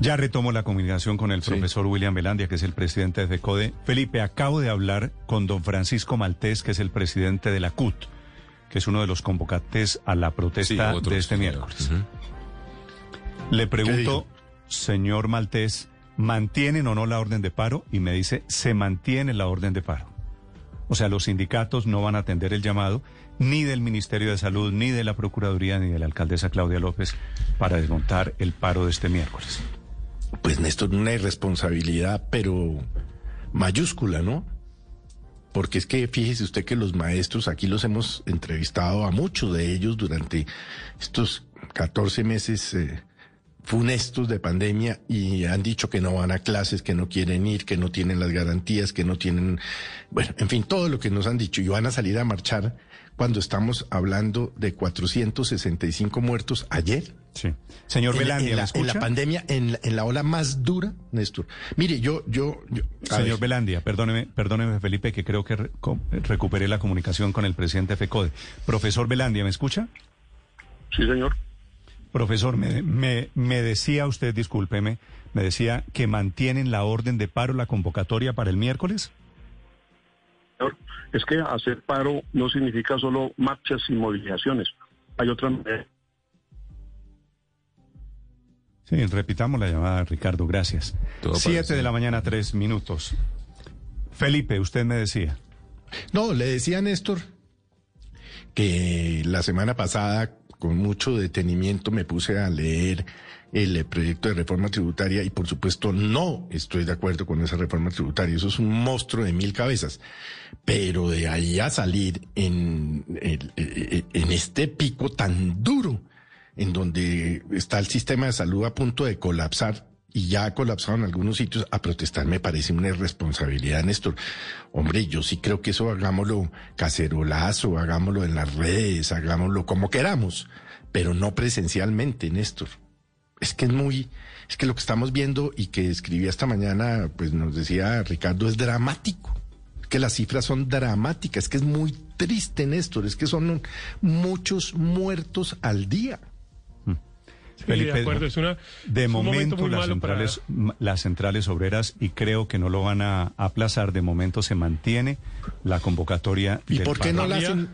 Ya retomo la comunicación con el profesor William Velandia, que es el presidente de FECODE. Felipe, acabo de hablar con don Francisco Maltés, que es el presidente de la CUT, que es uno de los convocantes a la protesta Sí, de este miércoles. Le pregunto, señor Maltés, ¿mantienen o no la orden de paro? Y me dice, se mantiene la orden de paro. O sea, los sindicatos no van a atender el llamado ni del Ministerio de Salud, ni de la Procuraduría, ni de la alcaldesa Claudia López para desmontar el paro de este miércoles. Pues Néstor, una irresponsabilidad, pero mayúscula, ¿no? Porque es que fíjese usted que los maestros, aquí los hemos entrevistado a muchos de ellos durante estos 14 meses eh, funestos de pandemia y han dicho que no van a clases, que no quieren ir, que no tienen las garantías, que no tienen, bueno, en fin, todo lo que nos han dicho y van a salir a marchar cuando estamos hablando de 465 muertos ayer. Sí. Señor En la- Velandia, en, ¿me la, en la pandemia, en la, en la ola más dura, Néstor. Mire, yo, yo, yo Señor ver, Velandia, perdóneme, perdóneme Felipe, que creo que re- co- recuperé la comunicación con el presidente FECODE. Profesor Velandia, ¿me escucha? Sí, señor. Profesor, me, me, me decía usted, discúlpeme, me decía que mantienen la orden de paro, la convocatoria para el miércoles. Es que hacer paro no significa solo marchas y movilizaciones. Hay otra manera. Sí, repitamos la llamada, Ricardo, gracias. Todo Siete parece. de la mañana, tres minutos. Felipe, usted me decía. no, le decía a Néstor que la semana pasada, con mucho detenimiento, me puse a leer el eh, proyecto de reforma tributaria y por supuesto no estoy de acuerdo con esa reforma tributaria. Eso es un monstruo de mil cabezas. Pero de ahí a salir en, el- eh, en este pico tan duro, en donde está el sistema de salud a punto de colapsar y ya ha colapsado en algunos sitios, a protestar me parece una irresponsabilidad, Néstor. Hombre, yo sí creo que eso hagámoslo cacerolazo, hagámoslo en las redes, hagámoslo como queramos, pero no presencialmente, Néstor. Es que es muy, es que lo que estamos viendo y que escribí esta mañana, pues nos decía Ricardo, es dramático. Que las cifras son dramáticas, es que es muy triste, Néstor, es que son muchos muertos al día. Sí, de acuerdo, es una- de es un momento, las para- centrales, las centrales obreras y creo que no lo van a aplazar. De momento se mantiene la convocatoria. ¿Y del por qué paro. no la hacen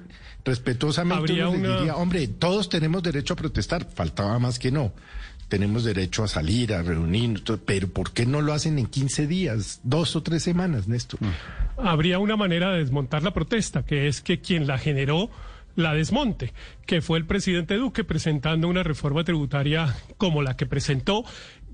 respetuosamente? Uno una- diría, hombre, todos tenemos derecho a protestar, faltaba más que no. Tenemos derecho a salir, a reunirnos, pero ¿por qué no lo hacen en 15 días, dos o tres semanas, Néstor? habría una manera de desmontar la protesta, que es que quien la generó la desmonte, que fue el presidente Duque presentando una reforma tributaria como la que presentó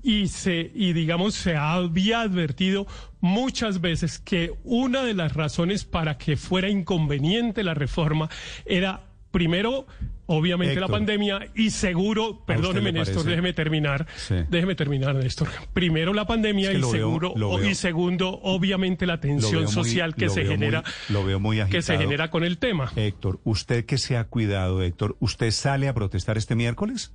y se y digamos se había advertido muchas veces que una de las razones para que fuera inconveniente la reforma era primero obviamente la pandemia y seguro, perdóneme Néstor, déjeme terminar, Sí. déjeme terminar Néstor. Primero la pandemia Es que y seguro veo- y segundo obviamente la tensión muy- social que se muy- genera lo veo muy que se genera con el tema. Héctor, usted que se ha cuidado, Héctor, ¿usted sale a protestar este miércoles?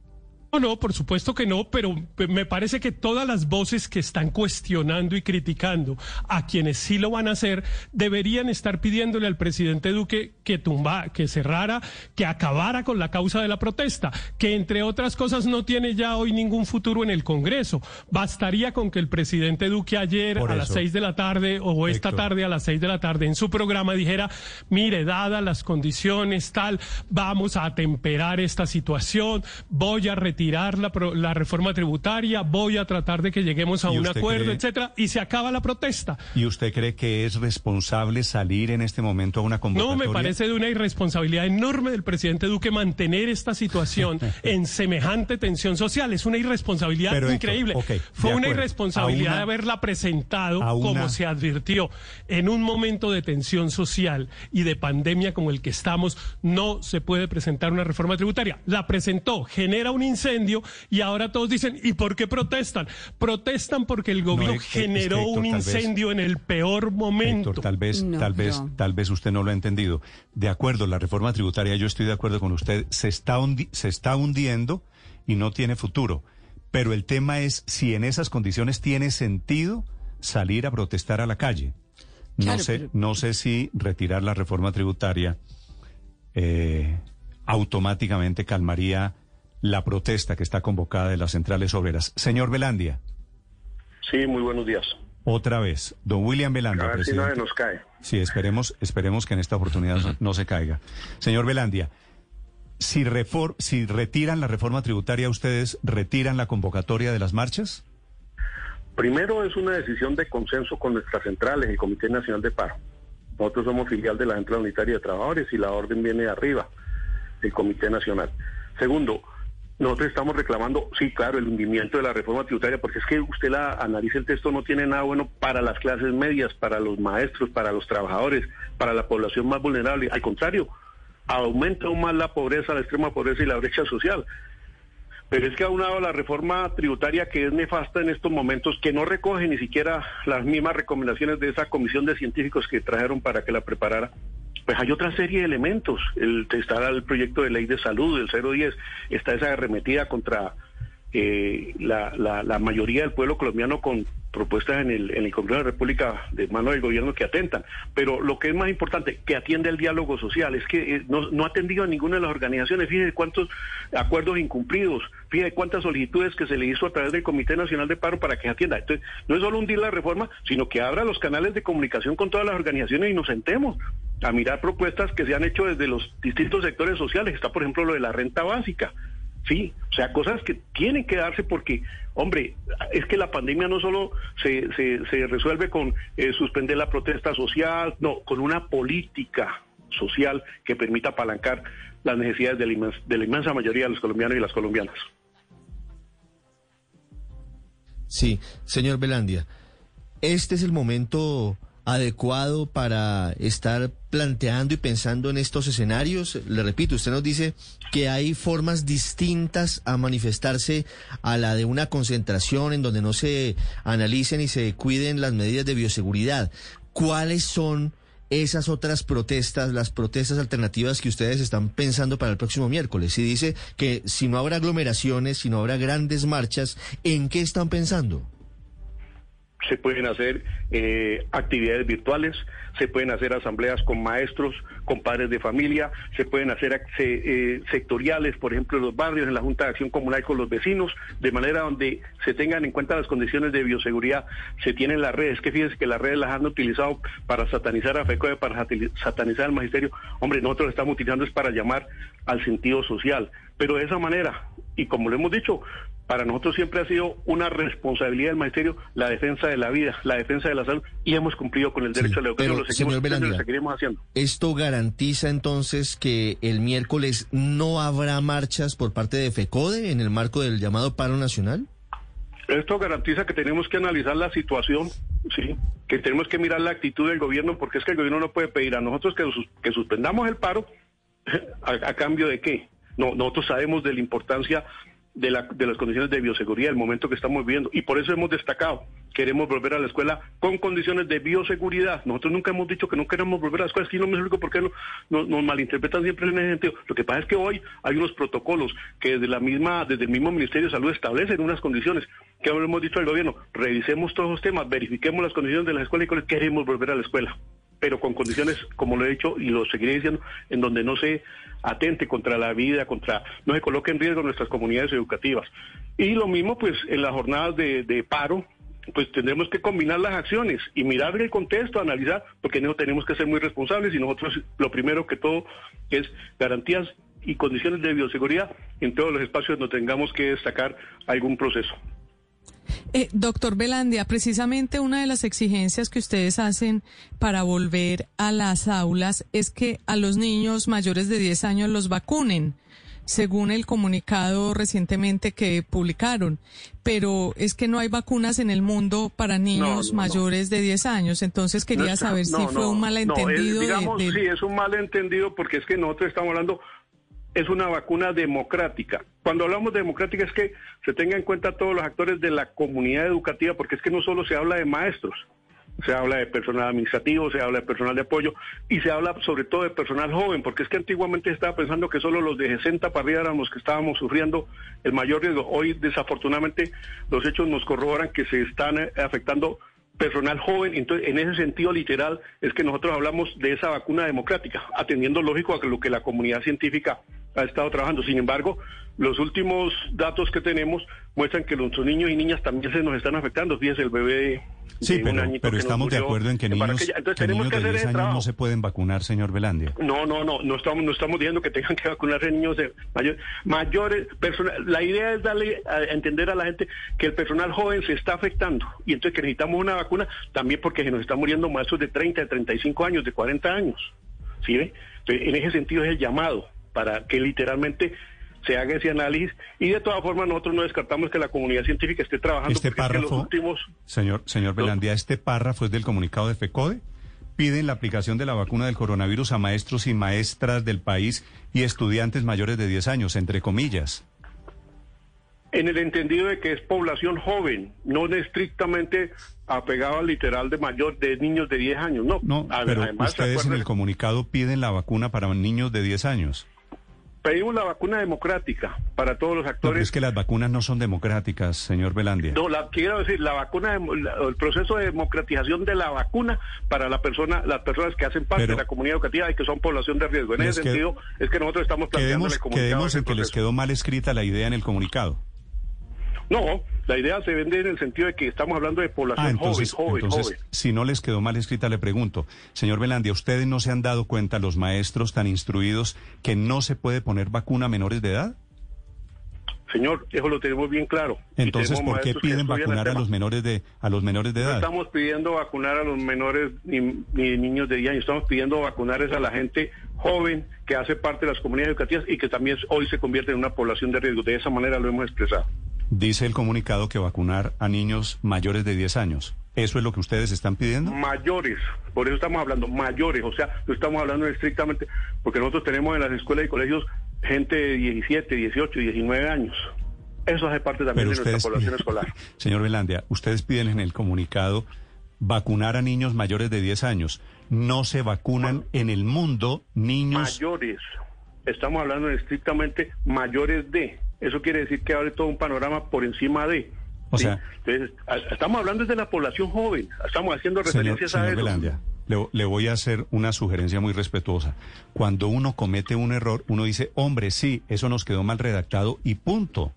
No, no, por supuesto que no, pero me parece que todas las voces que están cuestionando y criticando a quienes sí lo van a hacer deberían estar pidiéndole al presidente Duque que tumba, que cerrara, que acabara con la causa de la protesta, que entre otras cosas no tiene ya hoy ningún futuro en el Congreso. Bastaría con que el presidente Duque ayer Por a las seis de la tarde o esta Héctor. tarde a las seis de la tarde en su programa dijera, mire, dadas las condiciones tal, vamos a atemperar esta situación, voy a retirar la, pro- la reforma tributaria, voy a tratar de que lleguemos a ¿Y un acuerdo, cree- etcétera, y se acaba la protesta. ¿Y usted cree que es responsable salir en este momento a una No, convocatoria? me parece de una irresponsabilidad enorme del presidente Duque mantener esta situación en semejante tensión social. Es una irresponsabilidad Pero, increíble. Fue una acuerdo. irresponsabilidad una- de haberla presentado una- como se advirtió. En un momento de tensión social y de pandemia como el que estamos, no se puede presentar una reforma tributaria. La presentó, genera un incendio. Incendio y ahora todos dicen, ¿y por qué protestan? Protestan porque el gobierno No, es que- generó es que, Héctor, un vez- incendio en el peor momento. Héctor, tal vez, No, tal vez, no. tal vez usted no lo ha entendido. De acuerdo, la reforma tributaria, yo estoy de acuerdo con usted, se está, hundi- se está hundiendo y no tiene futuro. Pero el tema es si en esas condiciones tiene sentido salir a protestar a la calle. No Claro, sé, pero- no sé si retirar la reforma tributaria eh, automáticamente calmaría la protesta que está convocada de las centrales obreras. Señor Velandia, Sí, muy buenos días. otra vez, don William A Velandia, ver si nos cae. Sí, esperemos, esperemos que en esta oportunidad no- no se caiga. Señor Velandia, si, refor- si retiran la reforma tributaria, ¿ustedes retiran la convocatoria de las marchas? Primero es una decisión de consenso con nuestras centrales, el Comité Nacional de Paro. Nosotros somos filial de la Central Unitaria de Trabajadores y la orden viene de arriba, del Comité Nacional. Segundo, nosotros estamos reclamando, sí, claro, el hundimiento de la reforma tributaria, porque es que usted la analiza el texto, no tiene nada bueno para las clases medias, para los maestros, para los trabajadores, para la población más vulnerable. Al contrario, aumenta aún más la pobreza, la extrema pobreza y la brecha social. Pero es que aunado la reforma tributaria que es nefasta en estos momentos, que no recoge ni siquiera las mismas recomendaciones de esa comisión de científicos que trajeron para que la preparara, pues hay otra serie de elementos. El, está el proyecto de ley de salud, el 010, está esa arremetida contra eh, la, la, la mayoría del pueblo colombiano con propuestas en el, en el Congreso de la República de mano del gobierno que atentan. Pero lo que es más importante, que atiende el diálogo social, es que eh, no, no ha atendido a ninguna de las organizaciones. Fíjese cuántos acuerdos incumplidos, fíjese cuántas solicitudes que se le hizo a través del Comité Nacional de Paro para que atienda. Entonces, no es solo hundir la reforma, sino que abra los canales de comunicación con todas las organizaciones y nos sentemos a mirar propuestas que se han hecho desde los distintos sectores sociales. Está, por ejemplo, lo de la renta básica. Sí, o sea, cosas que tienen que darse porque, hombre, es que la pandemia no solo se, se, resuelve con eh, suspender la protesta social, no, con una política social que permita apalancar las necesidades de la, inmens de la inmensa mayoría de los colombianos y las colombianas. Sí, señor Belandia, este es el momento adecuado para estar planteando y pensando en estos escenarios? Le repito, usted nos dice que hay formas distintas a manifestarse a la de una concentración en donde no se analicen y se cuiden las medidas de bioseguridad. ¿Cuáles son esas otras protestas, las protestas alternativas que ustedes están pensando para el próximo miércoles? Y dice que si no habrá aglomeraciones, si no habrá grandes marchas, ¿en qué están pensando? Se pueden hacer eh, actividades virtuales, se pueden hacer asambleas con maestros, con padres de familia, se pueden hacer eh, sectoriales, por ejemplo, en los barrios, en la Junta de Acción Comunal con los vecinos, de manera donde se tengan en cuenta las condiciones de bioseguridad. Se tienen las redes, que fíjense que las redes las han utilizado para satanizar a FECOE, para satanizar al magisterio. Hombre, nosotros estamos utilizando es para llamar al sentido social, pero de esa manera, y como lo hemos dicho, para nosotros siempre ha sido una responsabilidad del magisterio la defensa de la vida, la defensa de la salud, y hemos cumplido con el derecho Sí, a la educación, pero, lo seguimos, seguiremos haciendo. ¿Esto garantiza entonces que el miércoles no habrá marchas por parte de FECODE en el marco del llamado paro nacional? Esto garantiza que tenemos que analizar la situación, sí, que tenemos que mirar la actitud del gobierno, porque es que el gobierno no puede pedir a nosotros que, sus- que suspendamos el paro a, a cambio de qué. No, nosotros sabemos de la importancia de, la- de las condiciones de bioseguridad, el momento que estamos viviendo, y por eso hemos destacado, queremos volver a la escuela con condiciones de bioseguridad. Nosotros nunca hemos dicho que no queremos volver a la escuela, es que no me explico por qué no, no- nos malinterpretan siempre en ese sentido. Lo que pasa es que hoy hay unos protocolos que desde la misma, desde el mismo Ministerio de Salud establecen unas condiciones que hemos dicho al gobierno, revisemos todos los temas, verifiquemos las condiciones de las escuelas y queremos volver a la escuela pero con condiciones, como lo he dicho y lo seguiré diciendo, en donde no se atente contra la vida, contra no se coloque en riesgo nuestras comunidades educativas. Y lo mismo, pues, en las jornadas de, paro, pues tendremos que combinar las acciones y mirar el contexto, analizar, porque no tenemos que ser muy responsables y nosotros lo primero que todo es garantías y condiciones de bioseguridad en todos los espacios donde tengamos que destacar algún proceso. Eh, doctor Belandia, precisamente una de las exigencias que ustedes hacen para volver a las aulas es que a los niños mayores de 10 años los vacunen, según el comunicado recientemente que publicaron. Pero es que no hay vacunas en el mundo para niños no, no. mayores de 10 años. Entonces quería saber si fue un malentendido es, digamos, de, de- sí, es un malentendido porque es que nosotros estamos hablando es una vacuna democrática. Cuando hablamos de democrática es que se tenga en cuenta todos los actores de la comunidad educativa, porque es que no solo se habla de maestros, se habla de personal administrativo, se habla de personal de apoyo y se habla sobre todo de personal joven, porque es que antiguamente estaba pensando que solo los de 60 para arriba eran los que estábamos sufriendo el mayor riesgo. Hoy, desafortunadamente, los hechos nos corroboran que se están eh, afectando personal joven. Entonces, en ese sentido literal es que nosotros hablamos de esa vacuna democrática, atendiendo lógico a lo que la comunidad científica ha estado trabajando. Sin embargo, los últimos datos que tenemos muestran que nuestros niños y niñas también se nos están afectando. Fíjese, el bebé Sí, pero, pero estamos de acuerdo en que niños, que niños de 10 años no se pueden vacunar, señor Velandia. No, no, no, no estamos, no estamos diciendo que tengan que vacunarse niños de mayor, mayores. la idea es darle a entender a la gente que el personal joven se está afectando y entonces que necesitamos una vacuna también porque se nos están muriendo maestros de 30, de 35 años, de 40 años. ¿Sí ve? Entonces, en ese sentido es el llamado para que literalmente se haga ese análisis y de todas formas nosotros no descartamos que la comunidad científica esté trabajando este párrafo, últimos... señor señor Belandía, este párrafo es del comunicado de FECODE. Piden la aplicación de la vacuna del coronavirus a maestros y maestras del país y estudiantes mayores de 10 años, entre comillas. En el entendido de que es población joven, no estrictamente apegado al literal de mayor de niños de 10 años, no. No, pero ustedes en el comunicado piden la vacuna para niños de 10 años. Pedimos la vacuna democrática para todos los actores. No, es que las vacunas no son democráticas, señor Belandia. No, la, quiero decir, la vacuna, el proceso de democratización de la vacuna para la persona, las personas que hacen parte de la comunidad educativa y que son población de riesgo. En ese sentido, es que nosotros estamos planteando el comunicado. Quedemos en que les quedó mal escrita la idea en el comunicado. No, la idea se vende en el sentido de que estamos hablando de población ah, entonces, joven, joven, Si no les quedó mal escrita, le pregunto, señor Belandia, ¿ustedes no se han dado cuenta, los maestros tan instruidos, que no se puede poner vacuna a menores de edad? Señor, eso lo tenemos bien claro. Entonces, ¿por qué piden vacunar a los menores de a los menores de edad? No estamos pidiendo vacunar a los menores ni, ni niños de 10 años, estamos pidiendo vacunar a la gente joven que hace parte de las comunidades educativas y que también hoy se convierte en una población de riesgo. De esa manera lo hemos expresado. Dice el comunicado que vacunar a niños mayores de 10 años. ¿Eso es lo que ustedes están pidiendo? Mayores, por eso estamos hablando, mayores, o sea, no estamos hablando estrictamente, porque nosotros tenemos en las escuelas y colegios gente de 17, 18, 19 años. Eso hace parte también de nuestra población escolar. Señor Velandia, ustedes piden en el comunicado vacunar a niños mayores de 10 años. No se vacunan en el mundo niños... Mayores. Estamos hablando estrictamente mayores de. Eso quiere decir que abre todo un panorama por encima de. O sea, Entonces, estamos hablando desde la población joven, estamos haciendo referencias a eso. le, le, voy a hacer una sugerencia muy respetuosa. Cuando uno comete un error, uno dice, hombre, sí, eso nos quedó mal redactado y punto.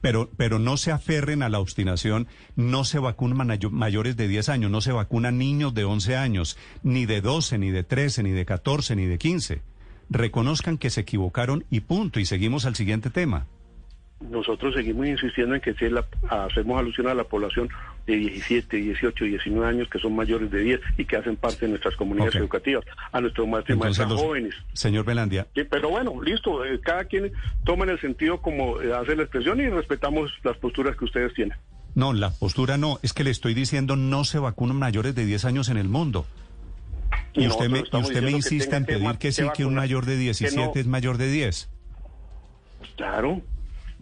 Pero, pero no se aferren a la obstinación, no se vacunan mayores de 10 años, no se vacunan niños de 11 años, ni de 12, ni de 13, ni de 14, ni de 15 reconozcan que se equivocaron y punto, y seguimos al siguiente tema. Nosotros seguimos insistiendo en que si la, hacemos alusión a la población de 17, 18, 19 años que son mayores de 10 y que hacen parte de nuestras comunidades educativas, a nuestros maestros y maestras jóvenes. Señor Belandia. pero bueno, listo, eh, cada quien toma en el sentido como eh, hace la expresión y respetamos las posturas que ustedes tienen. No, la postura no, es que le estoy diciendo no se vacunan mayores de 10 años en el mundo. Y usted me, usted me insiste en pedir que, sí, que un mayor de 17 es mayor de 10. Claro,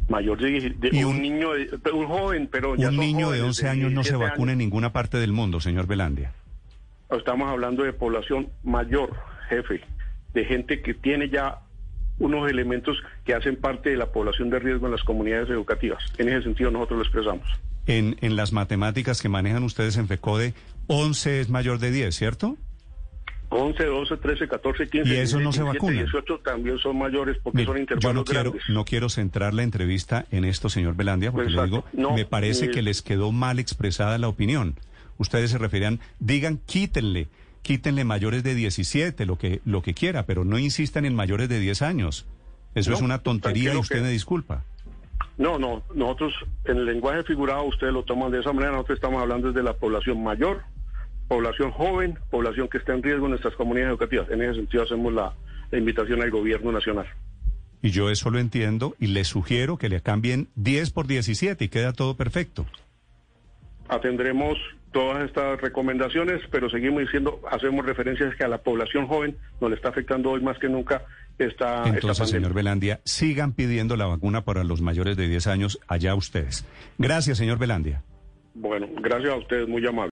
mayor de, y un, niño, un joven, pero Un niño de 11 años no se vacuna en ninguna parte del mundo, señor Belandia. Estamos hablando de población mayor, jefe, de gente que tiene ya unos elementos que hacen parte de la población de riesgo en las comunidades educativas. En ese sentido nosotros lo expresamos. En, en las matemáticas que manejan ustedes en FECODE, 11 es mayor de 10, ¿cierto? 11, 12, 13, 14, 15, ¿Y eso no se vacuna? 18 también son mayores porque son intervalos yo no quiero, No quiero centrar la entrevista en esto, señor Belandia, porque le digo, me parece que les quedó mal expresada la opinión. Ustedes se referían, digan, quítenle, quítenle mayores de 17, lo que, lo que quiera, pero no insistan en mayores de 10 años. Eso es una tontería y usted me disculpa. No, no, nosotros en el lenguaje figurado ustedes lo toman de esa manera, nosotros estamos hablando desde la población mayor población joven, población que está en riesgo en nuestras comunidades educativas. En ese sentido hacemos la, invitación al gobierno nacional. Y yo eso lo entiendo y le sugiero que le cambien 10 por 17 y queda todo perfecto. Atendremos todas estas recomendaciones, pero seguimos diciendo, hacemos referencias que a la población joven nos le está afectando hoy más que nunca esta, Entonces, esta señor Belandia, sigan pidiendo la vacuna para los mayores de 10 años, allá ustedes. Gracias, señor Belandia. Bueno, gracias a ustedes, muy amables.